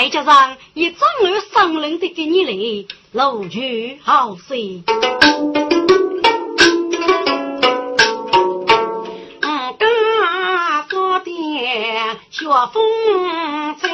再加上一张儿伤人的给你来，露去好水。嗯，刚说的学风筝，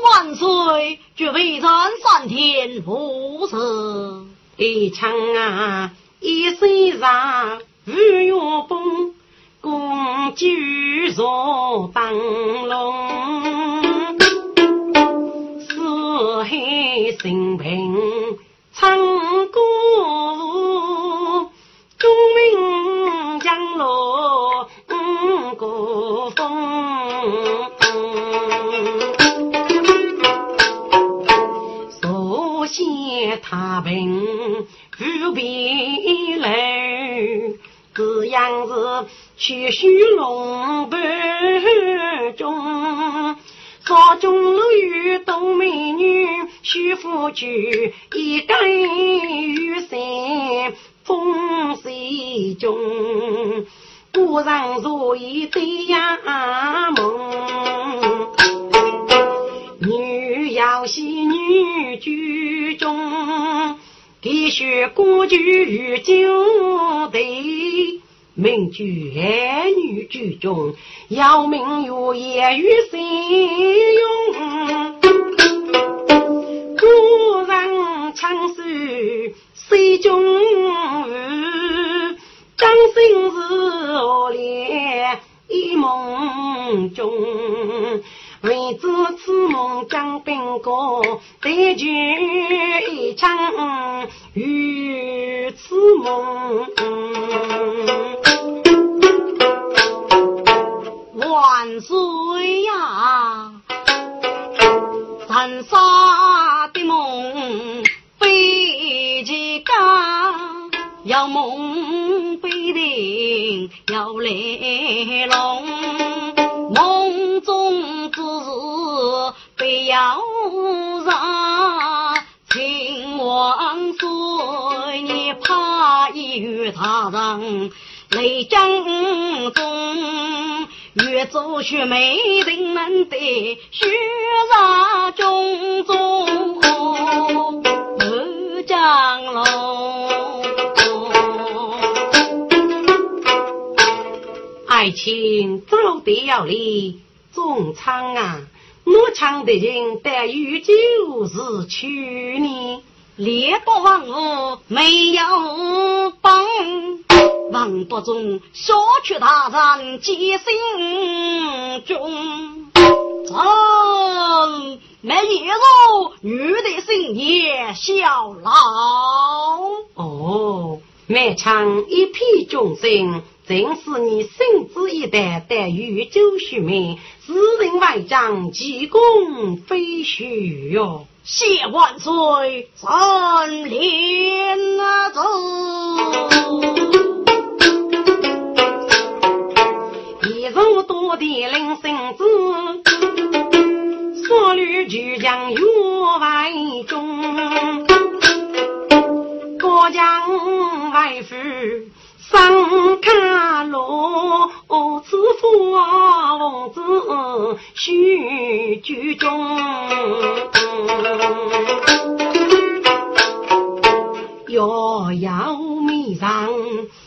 万岁，却为人三天无事。一场啊，一身上五月崩，公主坐灯笼，四海升平唱歌舞，钟鸣江落五谷风。所写太平不必楼，这样是去虚龙盘中。朝中楼宇多美女，许夫婿一干雨伞风水中。古人如意对呀梦。女要戏女居中，必须歌剧与酒对。名剧爱女剧中，要名有言与谁用？古人唱首水中掌声是何恋一梦中。为知此梦将宾过，对句一场与此梦。万岁呀！残杀的梦飞起家，要梦必定要来龙，梦中不要让。秦王说，你怕一与他人雷江中。越走雪梅，人们的雪染中中二江龙。爱情走得要离，中唱啊！我唱的人得与就是去呢。连不忘我没有帮，王不忠说去大人皆心中。臣没一肉，女的心也小老。哦，满腔一片忠心，正是你圣旨一代，待遇周须眉，自人外将，济公非虚哟。谢万岁，真连啊走。一人多的领圣旨，所虑巨将越外中，高将外父上看罗，此父王子须居中。遥遥迷上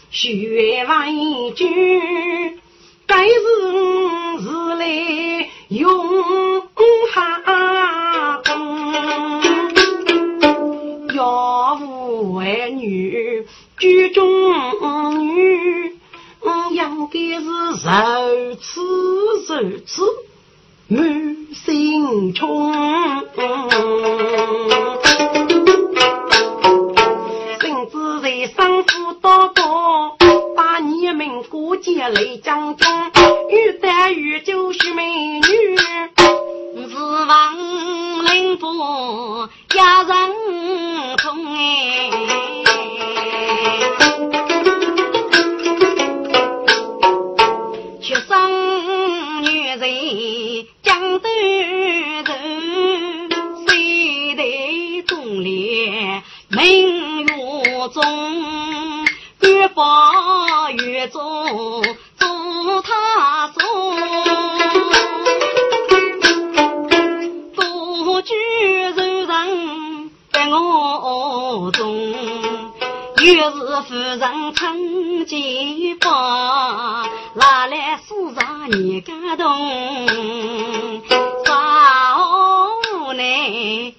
雪来句，该是日来永哈东。要无儿女剧中女，应该是如此如此满心冲。生父多多，你们过节来将军，欲待遇就是美女，是王令部家人中哎，却生女人江东人，谁得忠烈名月中。八月中，祝他送，多居柔人在我中，又是夫人称吉报，拿来世上你感动，少内。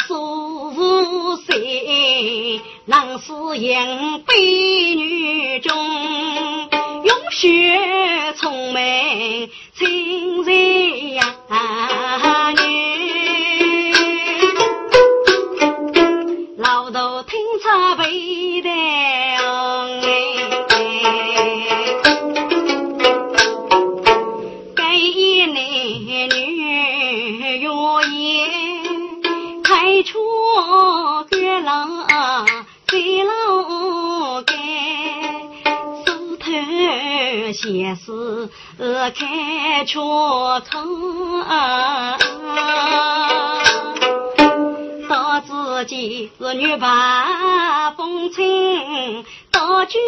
苏武谁，能是英悲女中，用血充门，开车窗，到自己是女把风尘到酒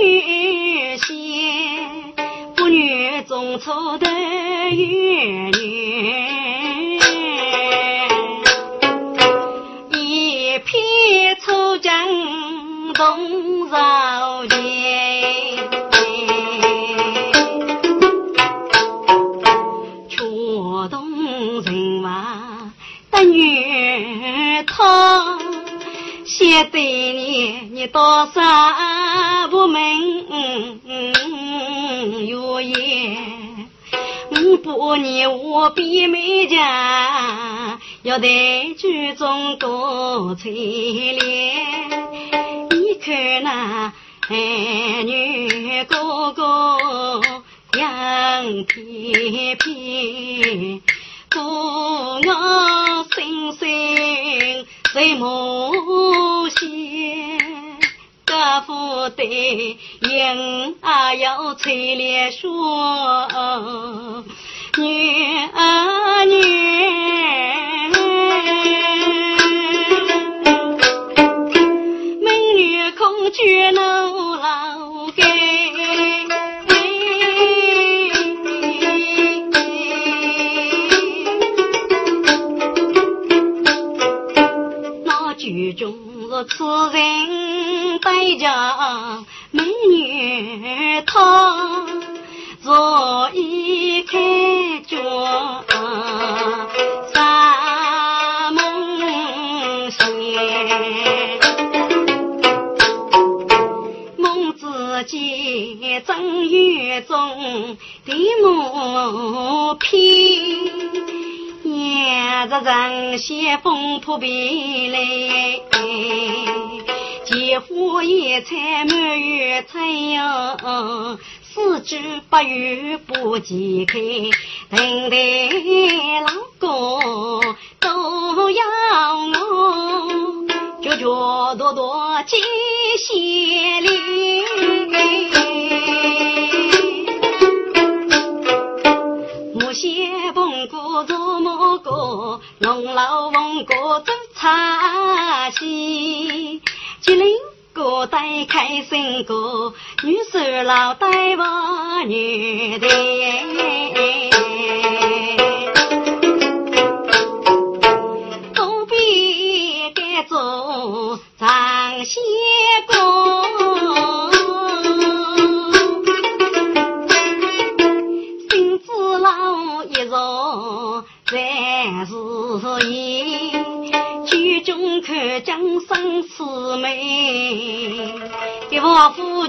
仙，妇女中出的月女，一片粗江东绕间。女他写对你，你多少不明月言，我不你我比美家，要在剧中多采莲。你看那儿女个个样翩翩。父我心心在母心，家父对应啊要催烈说，女儿女，美女空觉能此人带着美女她，若一开脚。见正月中的木片，沿着人些风扑鼻来，几乎一菜满月菜哟，四肢八月不解开，等待老公都要我，脚脚跺跺接些茶戏，吉林哥带开心歌，女婿老带娃女的，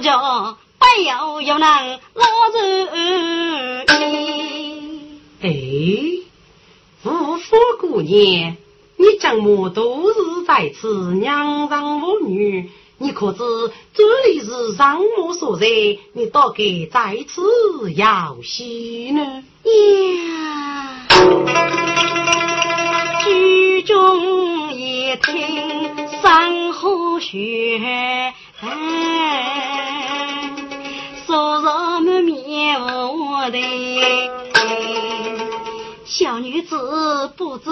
家不要有能老人。哎，夫妇姑娘，你怎么都是在此娘让我女？你可知这里是上母所在？你大概在此要息呢？呀！剧中一听山河雪，说什么面无的。小女子不知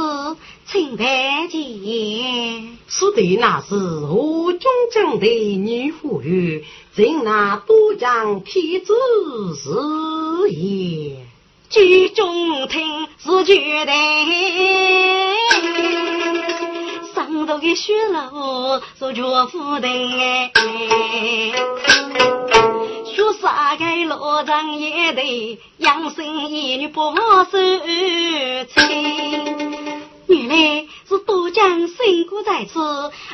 清白见，此地那是何中将的女妇女，正那都江天子是也。剧中听是绝对，上头的雪楼是绝夫的学啥个罗帐也得养生一女不受罪。原来是都江辛苦在此，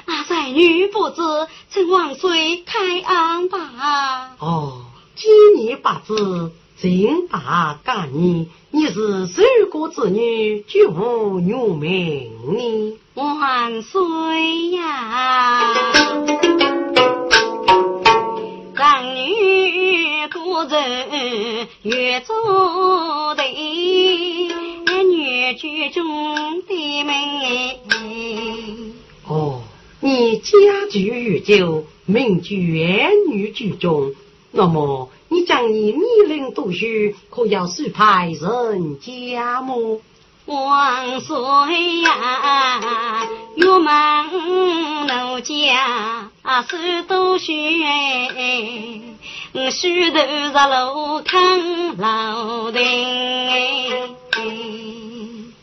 阿三女不知，请王岁开安吧。哦，今年八字正大干年，你是谁国之女，绝无女名呢？万岁呀！长女孤人越做的，女居中的门。哦，你家居越久，名居女居中，那么你将你年龄读书，可要是派人家么？万岁呀！玉门奴家手多学，须头上路看老丁。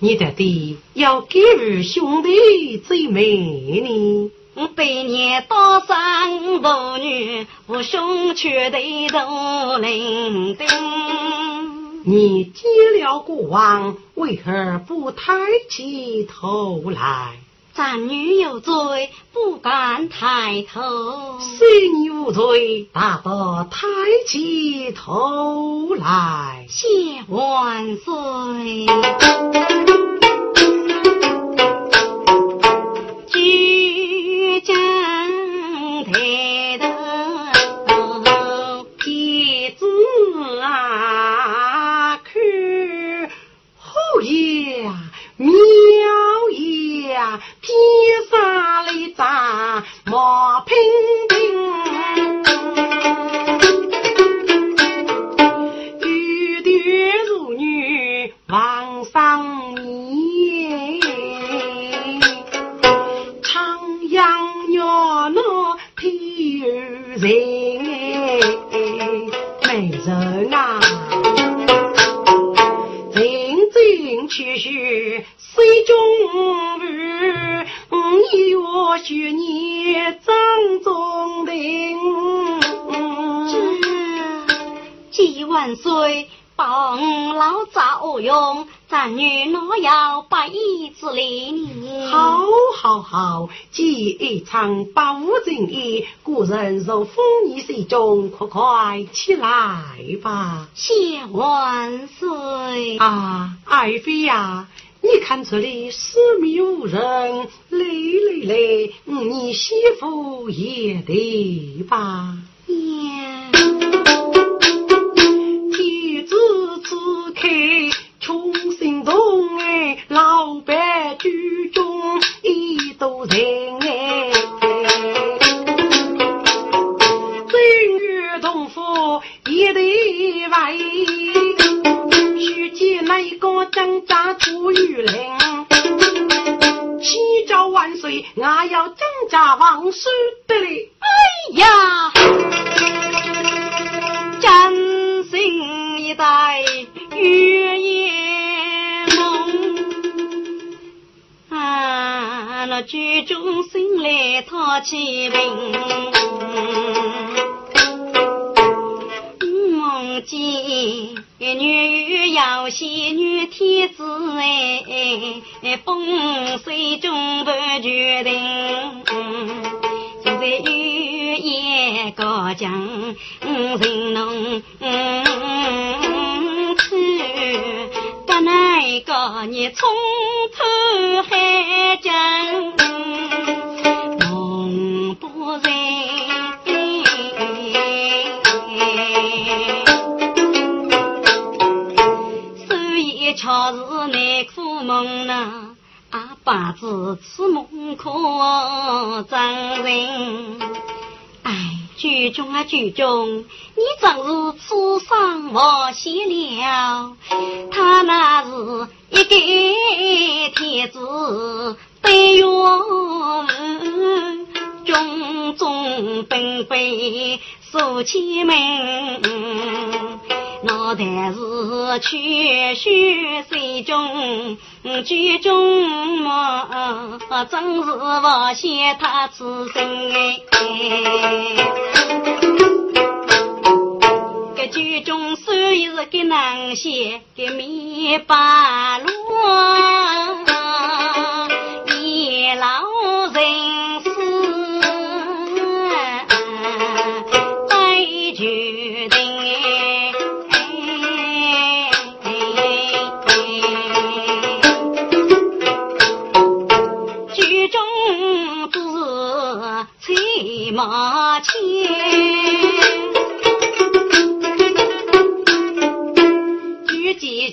你的爹要给予兄弟最美呢？百年刀山妇女，我兄却得都伶仃。你接了国王，为何不抬起头来？咱女有罪，不敢抬头；虽你无罪，大得抬起头来，谢万岁。接枕头。苗爷披上了一张毛平。一场八五正义，故人若风雨水中，快快起来吧。谢万岁啊，爱妃呀，你看这里四面无人，累累累，你媳妇也得吧。穷心动哎，老板居中一多人哎，一对外，须见那个张家出玉林，祈祷万岁，我要张家王孙的嘞，哎呀，真心一代。月夜梦，啊，那剧中醒来讨起名，梦见女要仙女天子哎，风水中不决定，现在月夜高讲人浓。那个你从啊，八字此梦可真人，哎。剧中啊，剧中，你正是此生我写了，他那是一个天子，对月种种纷飞数千门。我但是曲须水中，剧中么真是不写他此生哎。这剧中虽是给难写给米八路，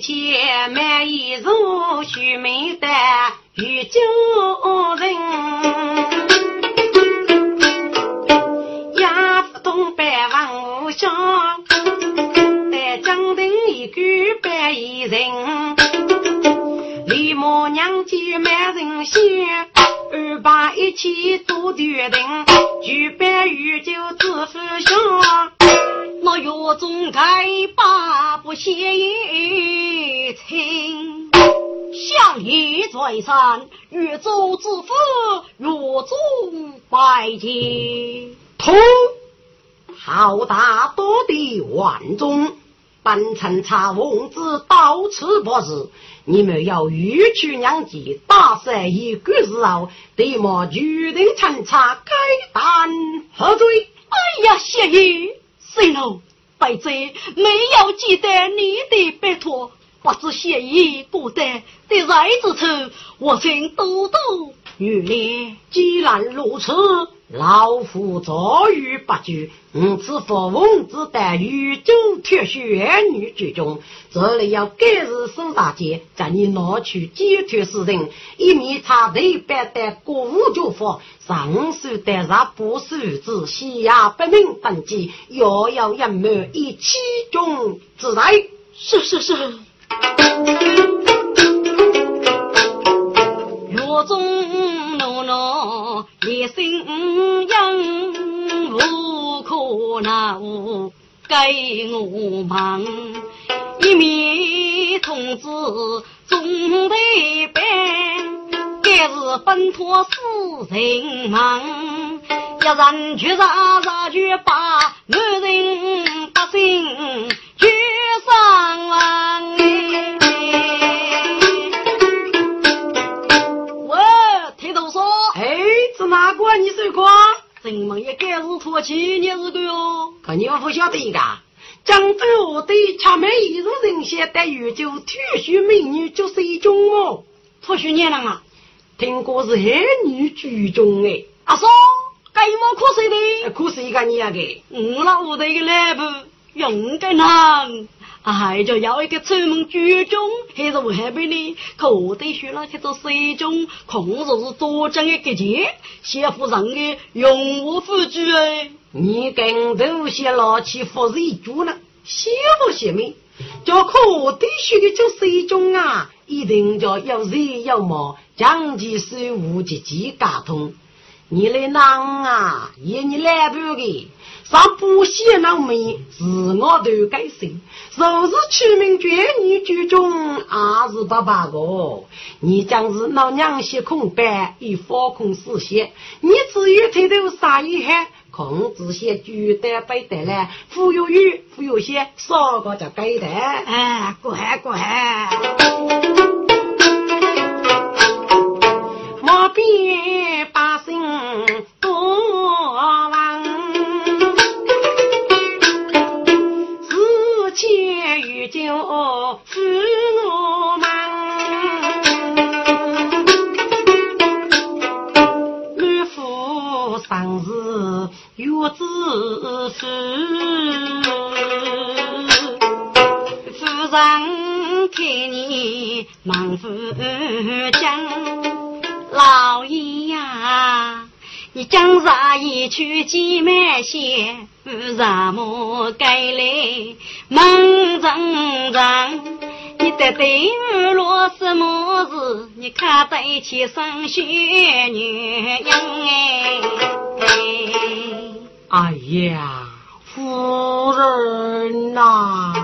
举几钱买一如须眉的与旧人，压不动百万无香，在江亭一句百一人，李母娘家满人仙。二八一起做决定，举杯御酒自负下。那月中该把不谢一情，相爷在山，越州之父越中拜见。通，好大多的万众。本城查王子到此不是，你们要欲去娘家，打算一个时候，对么决定参差该单何罪？哎呀，谢爷，谁喽？白贼没有记得你的拜托，不知谢意不得的来之处，我请多多原谅。既然如此。老夫早已不惧，吾此富翁之待遇，就铁血女之中。这里要改日收大姐，叫你拿去解脱死人，一面插头白带过午就服，上手带上不手子，下不明登记，遥遥隐瞒以其中之来。是是是。月中一心养无可奈，给我忙一面通知总得办，该是奔土死人忙，一人绝杀，杀绝把万人百姓绝伤亡。绝人们也该是托起你是个哟。可你不晓得一个，江州我对恰美一日人先待遇就退休美女就是一种哦。退休年了啊？听过是海女居中哎。阿嫂，该么可谁的？可是一个你那个，我那屋头的来不用该难。哎，就要一个出门居中，还是我还被你可得学了去做水中，空着是多讲一个钱，媳妇让的用我付居哎。你跟头些老气服谁住呢？媳妇贤妹，叫可得学的做水中啊，一定叫要热要毛，讲起水务节节嘎通。你来囊啊，也你来不的。上不写那门，是我都该信。若是取名绝女居中，还是爸爸个。你将是老娘些空白，以放空视线。你只有抬头杀一害，控制些举得背得来，忽悠语，忽悠些，少个就该的。哎，乖乖，莫变把心就是我们，满腹生事月子书，夫人看你忙不讲，老爷呀。你将啥一去几买些，什么该来忙阵阵？你得对我落什么事？你看得起生血女人哎！哎呀，夫人呐，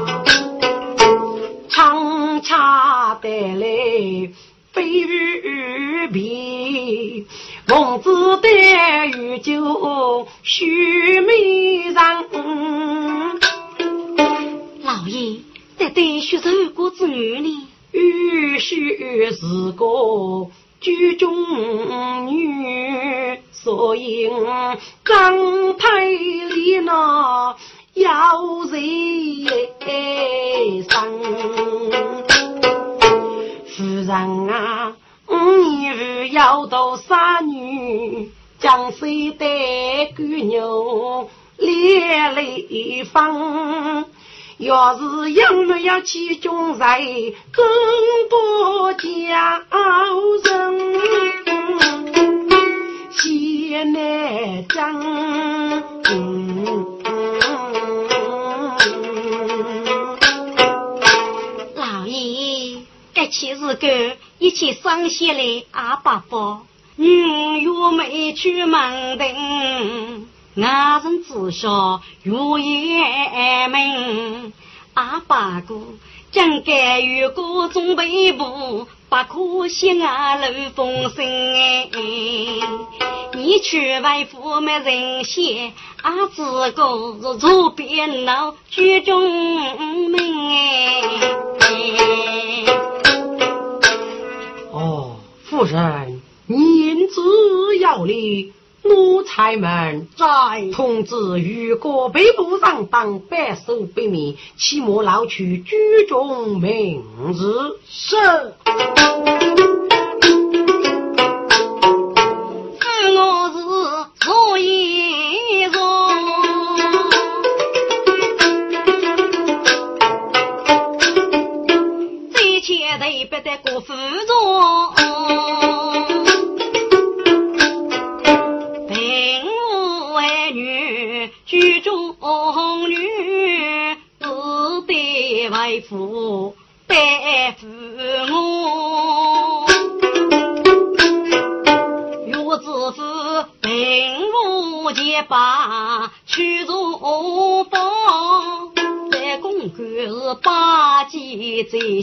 长恰得来飞雨边。孟子带玉酒须眉上，老爷这对学受过子女呢。玉须是个居中女，所以张太里那要人生。夫人啊。你日要到三女，江水带姑牛连累放。要是有没有其中在，更不叫人先来争。其实个一起生下来阿爸爸，女又没去门庭，外人知晓月夜门。阿爸哥将该与各种背部，不可惜啊漏风声哎。你去外父没人嫌，阿自个是左边闹居中门哎。夫人，言之有理，奴才们在。同志如果被捕上当百受百面，岂莫劳取居中名字？是。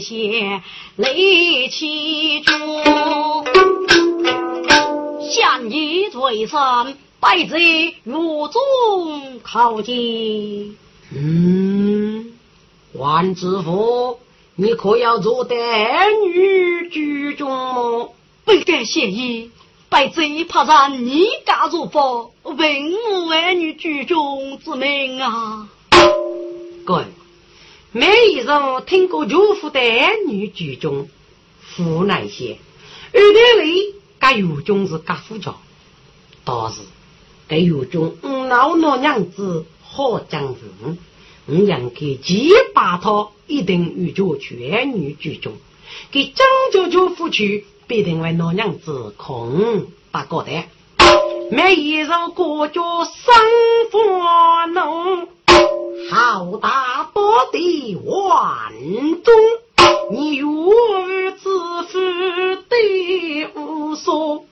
戒在先雷起中，相爷最上拜在如中靠近，嗯。万知府，你可要做待女居中？不敢谢意，百贼怕让你家入佛，问我儿女居中之命啊！各位，每一人听过岳父的儿女举中，父那些，二代里该有中是家父教，倒是该有中老老娘子好将人，我应该几把他一定与就去儿女举中，给张九九夫去。必定为老娘子空不过的，每一日过着生活浓，好大多的万中，你若自负的无所，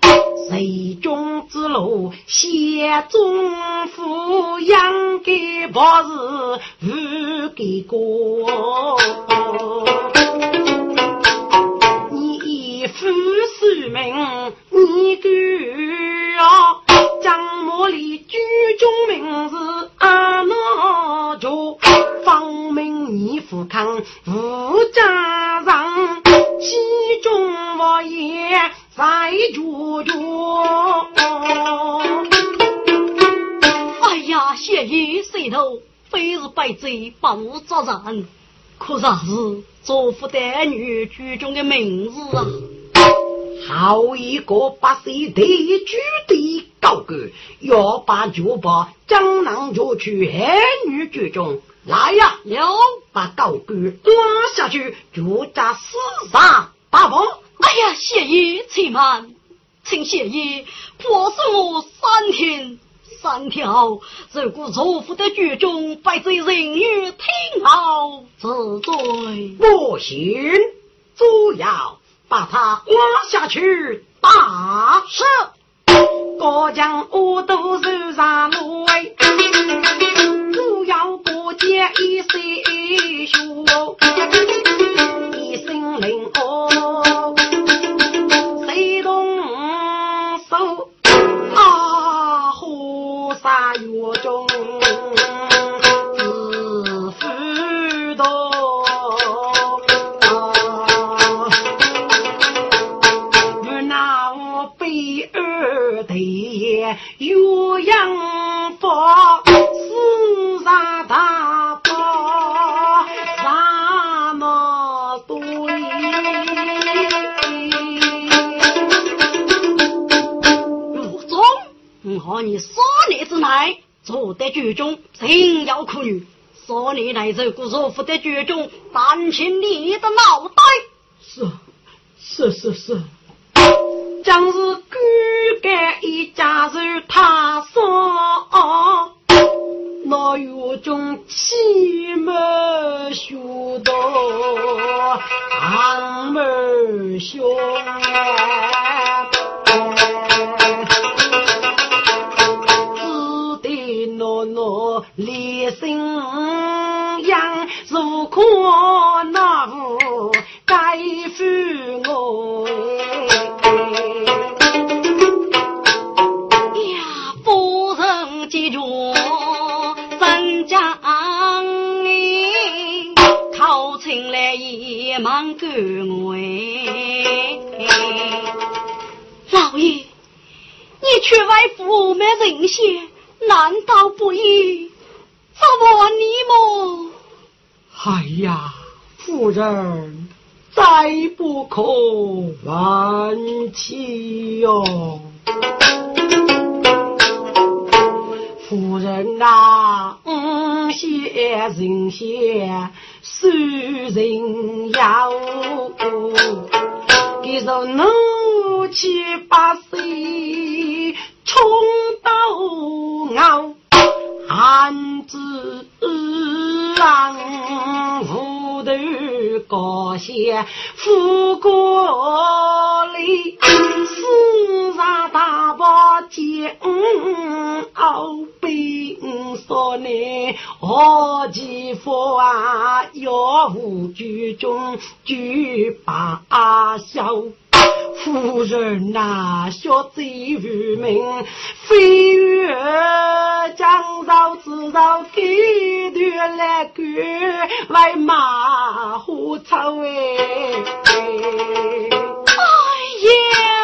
水中之路险中富，养给不是无给过。你夫是名，你个啊，张某里居中名字阿那着，方明你富康无家上，其中我也在住着。哎呀，谢爷谁头非是白贼把我抓人，可啥是做福的女居中的名字啊？好一个八岁地主的高官，要把酒把江南就去儿女之中来呀！要把高官拉下去，就在死上打包。哎呀，谢爷，且慢，请谢爷破释我三天三条。如果错付的剧中，败罪人女听候自罪。不行，主要。把他拉下去打死，过江我都是上路哎，只要过江一岁学，一声令哦，谁动手啊？火杀月中。岳阳宝，你少年之内坐在剧中，情要可女。少年来这故若不得剧中，担起你的脑袋。是，是是是。将是骨干一家人，他说，那有种气门学道，堂门兄，心养，如可那无该负我。也忙赶我老爷，你却为父没人先，难道不义？怎么你么？哎呀，夫人，再不可万起哟！夫人啊，嗯，些人些。受人要，给着怒气八岁冲到熬，汉子郎无头高些富国里，世上大把钱熬兵说呢，何其福啊！要无居中举把笑，夫人呐，小贼无名，飞越江上知道给段来干，为马虎草哎！哎呀！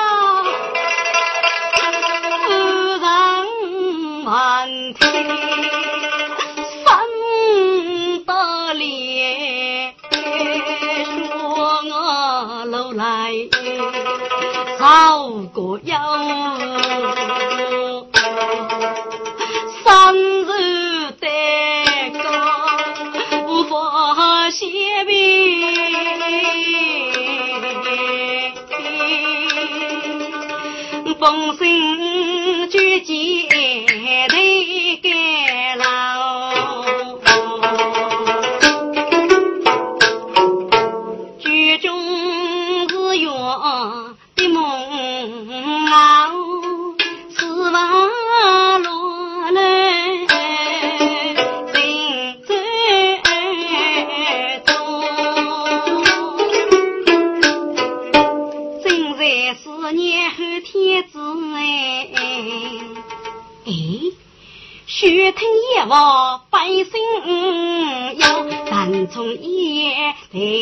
要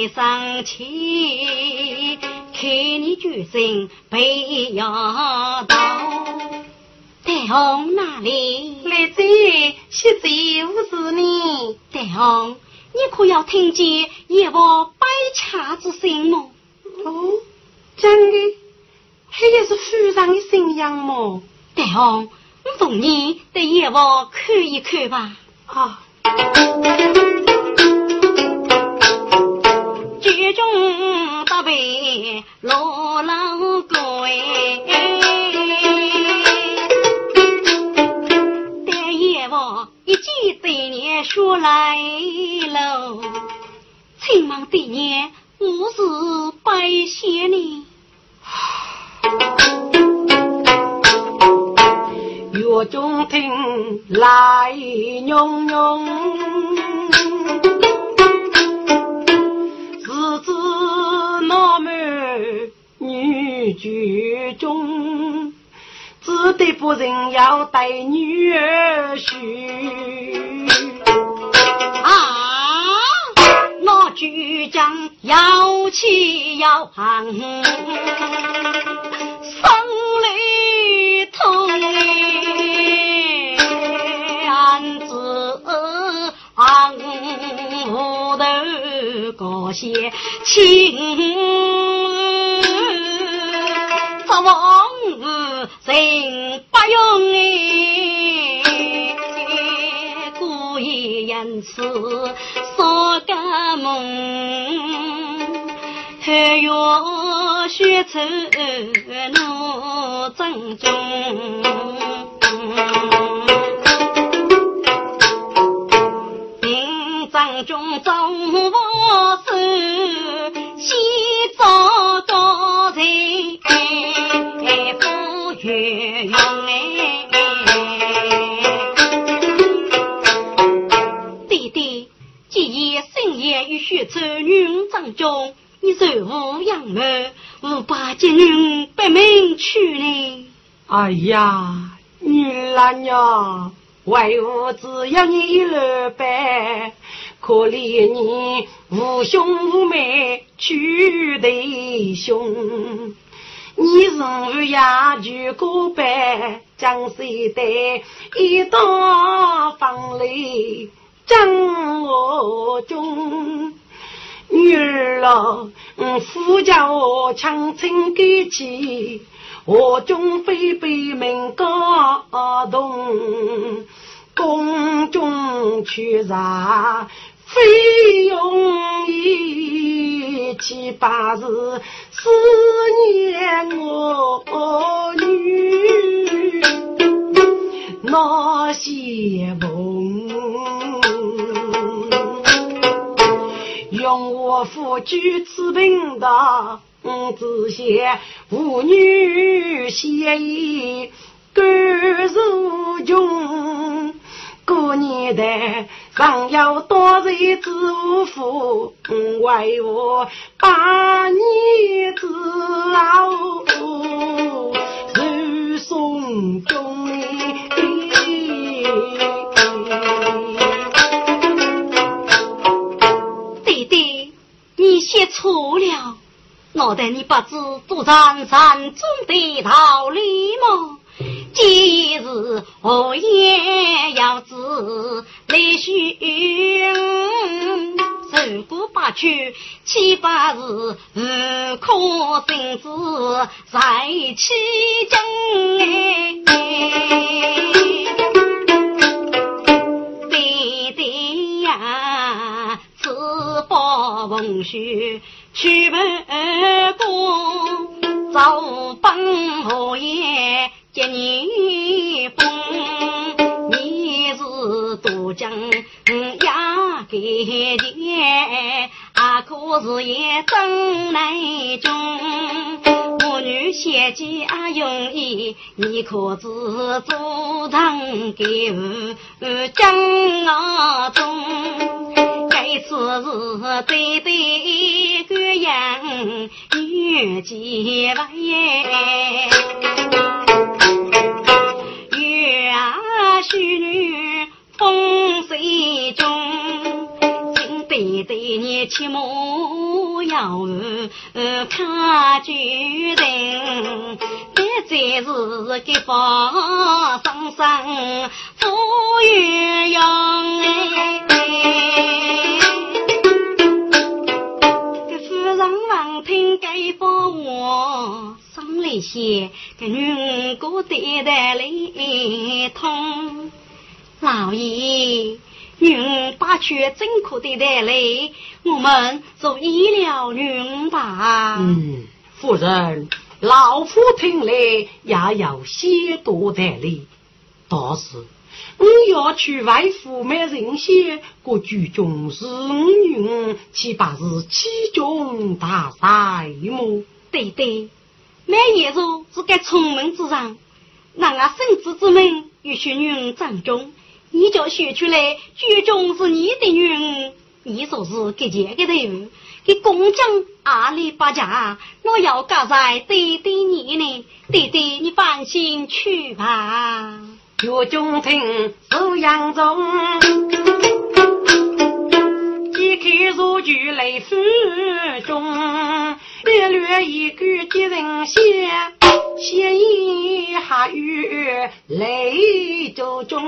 台上起，看你决心被压倒。戴红哪里来这？现在无是你。戴红，你可要听见夜话百恰之声么？哦，真的，这也是夫人的信仰么？戴红。我送你的夜卧看一看吧。啊，剧中搭配罗老鬼，待夜卧一记对联说来喽。请忙对联，我是拜谢你。月中听来妞妞，日子那么女居中，只得不人要带女儿婿。啊，那局长要气要行，生里痛我头高些情，这往事人不用哎，故意因此少个梦，还要学出我正中。中走我手，先找到财富月用哎。弟弟，既然深夜与血仇女人当中，你受无养母，无把这女不命去呢？哎呀，女儿呀，为何只要你一路白？可怜你无兄无妹娶弟兄，你日夜就过百，江水的一道风雷将我中。女儿啊，夫家我强撑给起，我中非被门高动，宫中去啥？非用一七八日思念我女那些梦，用我夫君此病的只写妇女协议甘如穷。过年的尚有多日子无福，为我把你子老受送终。弟弟，你写错了，我待你不知做山山中的道理吗？今日何言要子来寻？如果不去，岂不是无可生子在其中？对对呀，此报逢许去不过，早本何言接你风？你是多将呀给的，可是也真难中。我女贤妻阿容易，你可知做长给我将啊中？这次是对对个样，女结了耶，月啊虚女风水中。对对，你切莫要看决定，别再是给发生生富鸳鸯哎。这夫人闻听该发话，心里些个女哥对待来痛，老爷。女把却真可的带来，我们做医疗女吧。嗯，夫人，老夫听来也有些多带来，但是我要去外府买人些，个剧中是女，岂不是其中大赛么？对对，买野肉是该出门之上，那俺孙子之门与许女掌中。你叫学出来，剧中是你的女儿，你说是给钱给头，给工匠阿里巴家，我要嫁在弟弟你呢，弟弟你放心去吧。岳中听收阳中，一口如菊泪腹中，略略一句几人写。写一下雨泪周中，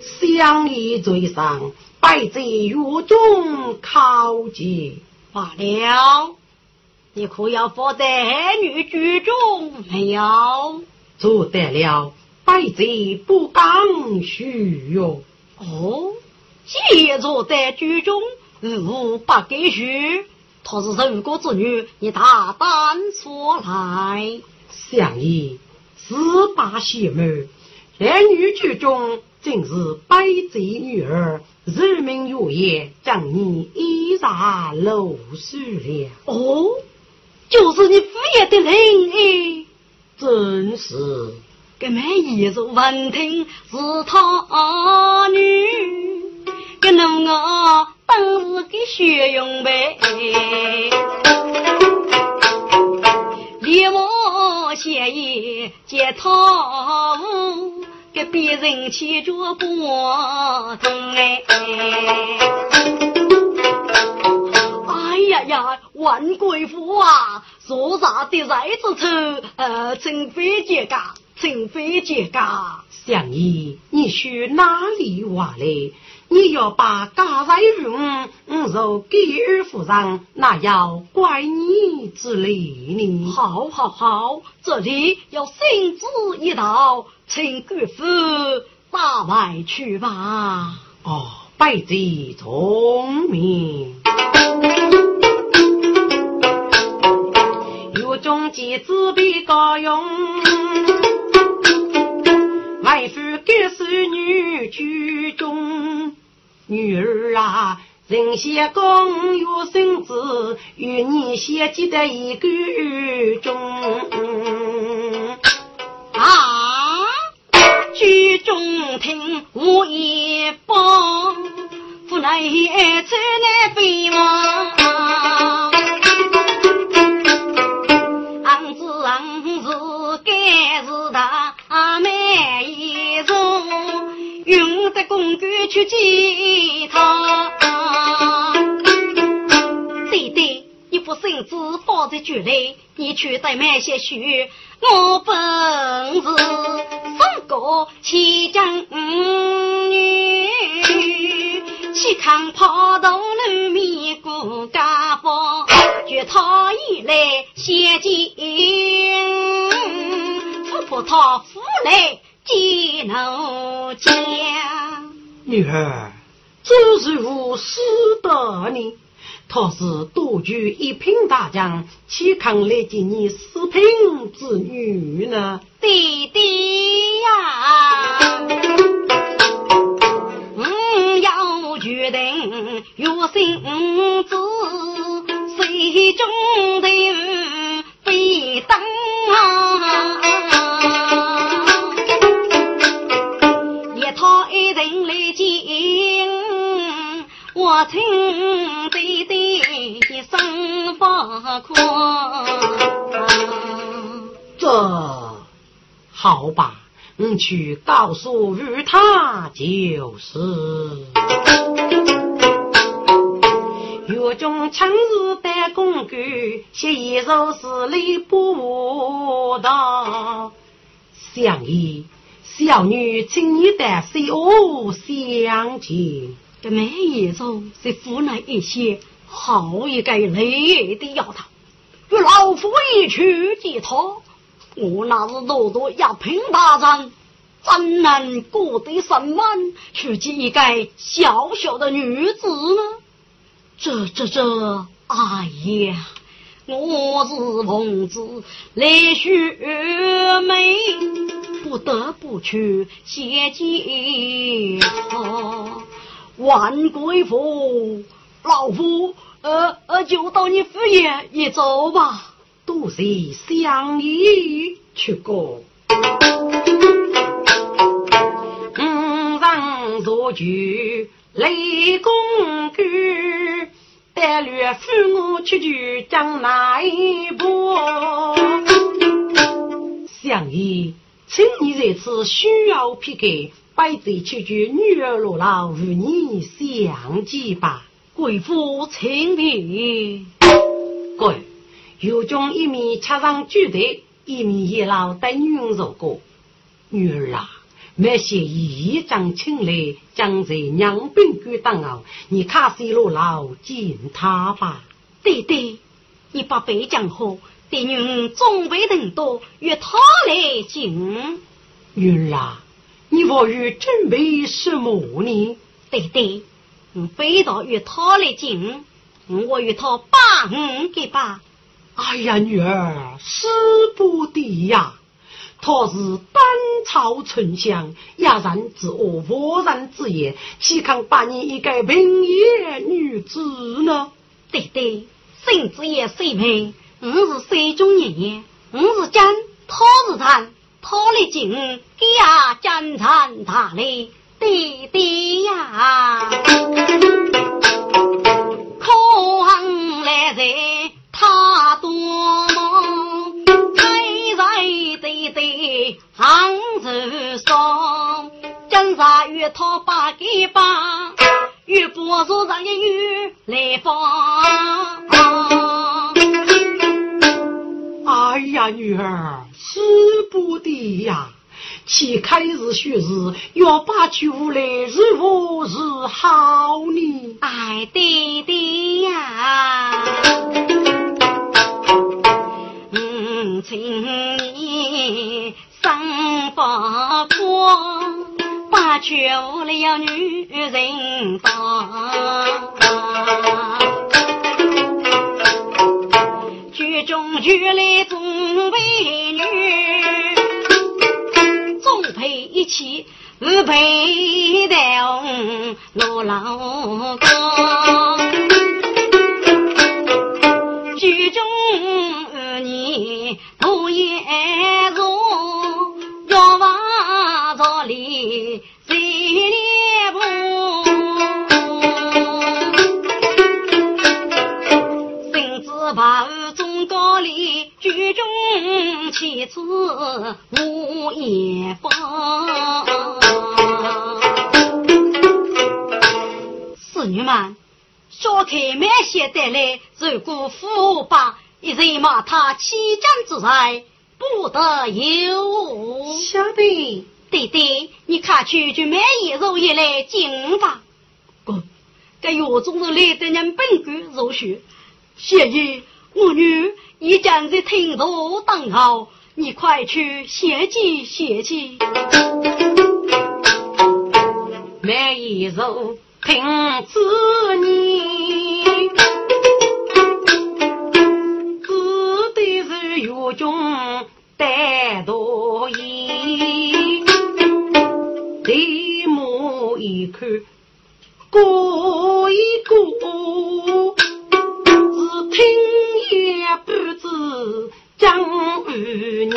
相依嘴上摆在狱中考级罢了。你可要放在女居中没有？做得了，摆在不刚许哟。哦，既坐在居中，无不给许。他是人国之女，你大胆说来。相爷，十八贤妹，男女剧中正是百贼女儿，人民月夜将你一杀露水了。哦，就是你敷衍的人哎，真是。这满一是闻听是他女，跟侬我。当时给学用呗，立马协议解套路，给别人去做不通哎。哎呀呀，万贵妇啊，说啥的来之处，呃，真非结家，真非结家。相爷，你去哪里话嘞？你要把家财用，若给二夫人，那要怪你之类呢。好，好，好，这里要心知一道，请贵妇打外去吧。哦，百贼聪明，有中计自比高用，外父给是女居中。女儿啊，人先公有生子，与你先记得一个中啊。居中听我一帮，不来出来飞望。俺子俺子该是大美一种。用得工具去接他，对对，你不身子放在局里，你去得买些书。我本是三个七将女，去看跑道路面过家坊，觉他一来先见，不怕他夫来见奴家。女儿，这是无私的你。他是多举一品大将，岂肯来见你四品之女呢？弟弟呀，我要决定有心子，谁中的我亲。这好吧，你去告诉于他就是。岳中强日带公举，写一首诗里不道。相爷，小女请你带水哦相见。这每一首是湖南一些。好一个累的丫头，与老夫一去见他，我那是多多一品大人，怎能过得什么去见一个小小的女子呢？这这这，哎呀，我是奉旨来学美，不得不去谢见他。万贵妇。老夫，呃呃，就到你府院一走吧。多谢相爷去过。五上坐举雷公举，带略父我去去将哪一步？相爷，请你这次需要批改，摆在去去女儿落老与你相见吧。贵妇请便。贵，有中一面插上酒台，一面一老带女人入过。女儿啊，没些一张请来，将在娘兵官当后，你卡西落老见他吧。对对，你把背讲好，对女儿准备等多，约他来敬。女儿啊，你我欲准备什么呢？对对。我非到与他来敬，我与他把五给把。哎呀，女儿，死不得呀！他是当朝丞相，亚人之恶，无人之言，岂肯把你一个平野女子呢？对对，甚至也谁配？我是山中爷爷，我是将，他是残，他来敬，给呀江山大礼。弟弟呀，可恨来人他多忙，在在对对杭州上，今日与他把给把，与不是让一女来访。哎呀，女儿，是不得呀！其开日学日，要把酒来如何是好呢？哎，爹爹呀，嗯，请你生发光，把酒来要女人放，剧中剧来众美女。陪一起，我陪到我老公。无言放，侍女们，小开满些带来，如果腐败，一人骂他欺将之才，不得有误。晓得，弟弟，你看去就买一肉一来进吧。哥，该药中是来的人本官入学，谢爷，我女已将在听头等候，你快去谢祭谢祭。买一肉听子你，只得是狱中带多疑，对目一看。过一过，只听也不知将余年。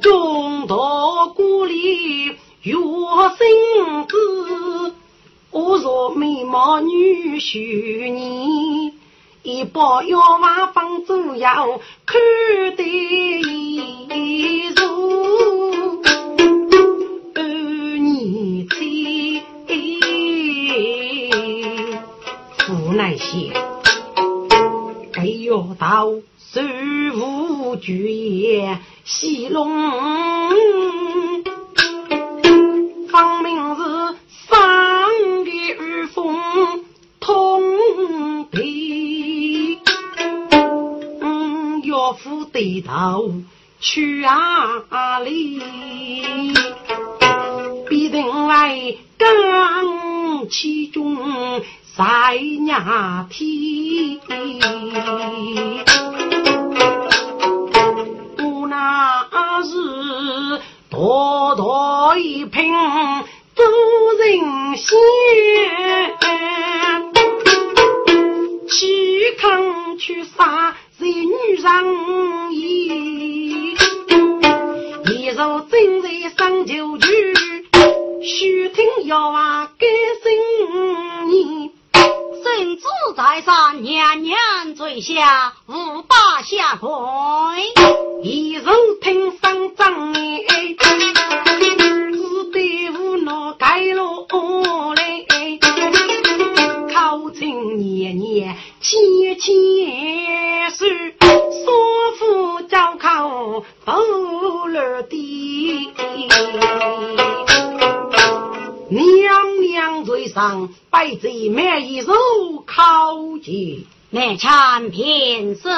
中道故里有生子，我若美貌女婿你，一包药丸放左右，看得一如。乃些，该要到手无巨业戏龙，方明是三个二风通地，嗯，岳父对头去哪里？必定来刚其中。在 nhà thi 不那日多多一品走人仙，去看去杀人女上衣，一手正在上九曲，须听要啊在上，年年醉下，无把下跪。一人听上张脸，只得无奈盖落来。口称年年千千岁，说服招考不落地。娘娘嘴上摆着满一手烤鸡，难产偏生。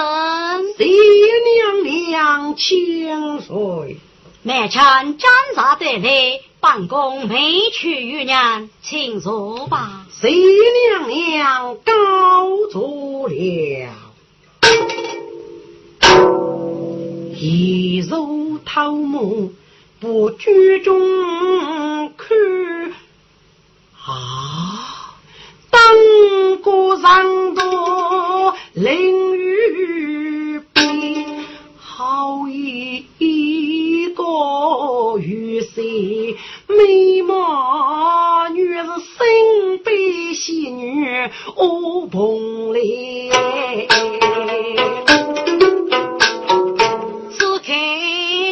谢娘娘请岁，难产张茶得来，办公没去与娘，请坐吧。谢娘娘高坐了，一手桃木不居中看。啊！当过上多淋雨边，好一个玉色美貌女是身背仙女哦蓬嘞。此刻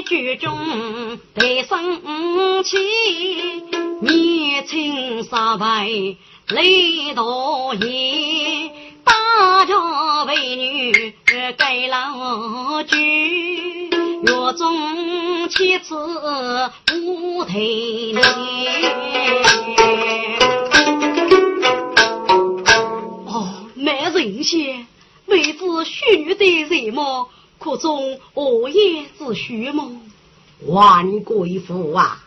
剧中得生气。年轻杀白泪多中妻子无头脸。哦，难人些，妹子虚女的人么？可中我也之虚吗？万贵妇啊！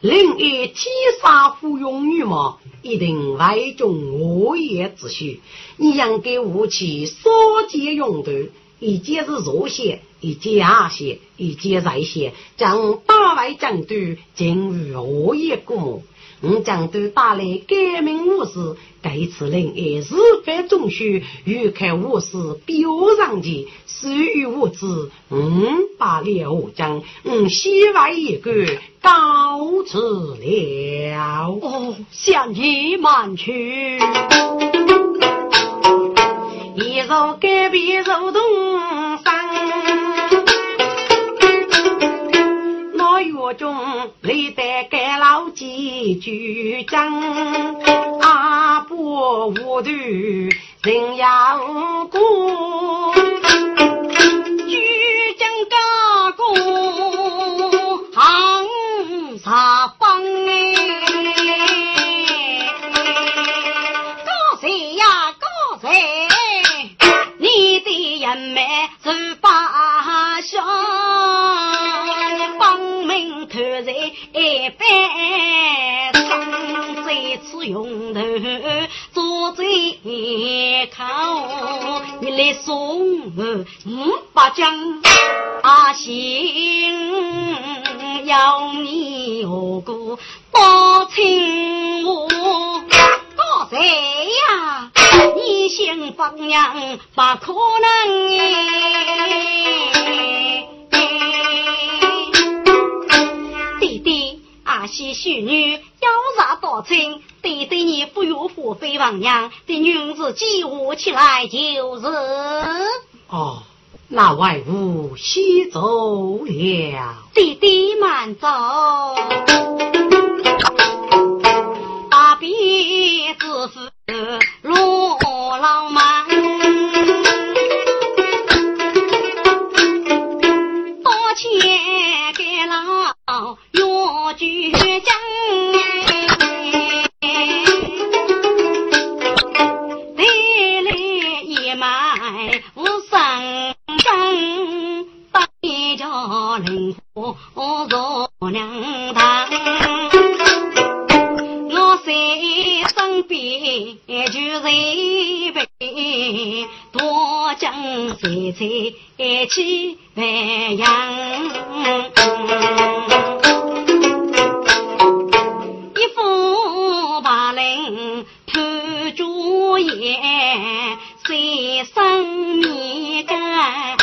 另一天杀服用女貌，一定外中恶业之需。你养给武器少见用途，一件是弱些，一件下些，一件在些，将八外将队进入恶业谷。我将都带来改名武士，该次令也是非中须，欲看武士表上去，属于我子，嗯，把猎物将，嗯，西外一个告辞了。哦，向你慢去，一手改变手动山，我月中雷得盖老。几句讲，阿伯无头人要送我五百将，阿信要你何故报亲我？高谁呀？你想放娘不可能哎！弟弟，阿西许女要啥多情？弟弟你不用花费王娘，子记我起来就是。哦，那外屋先走了。弟弟慢走。竹叶，三生米盖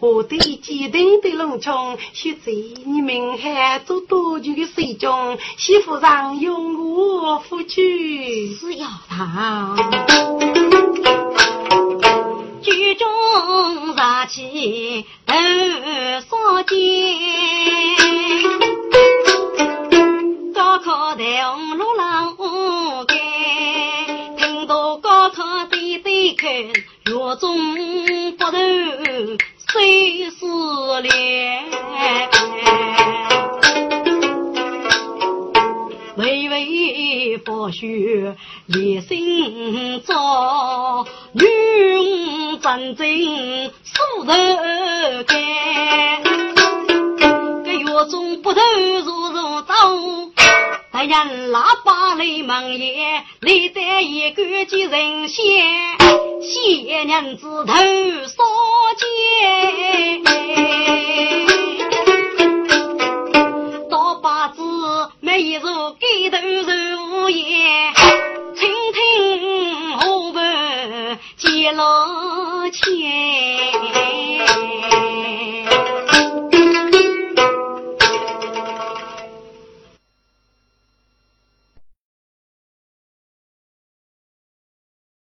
我对坚定的农村，现在你们还做多久的水中，媳妇上用我夫君是要他。举中杀气头所见，高考台红路浪干，听到高考对对看，月中不头谁思恋？微微不许一心做，女真正素头干，个月中不头如如走。太阳喇叭来门也，来在一个几人先，谢娘子头烧尖，大把子没一入盖头入眼，听听后边接了钱。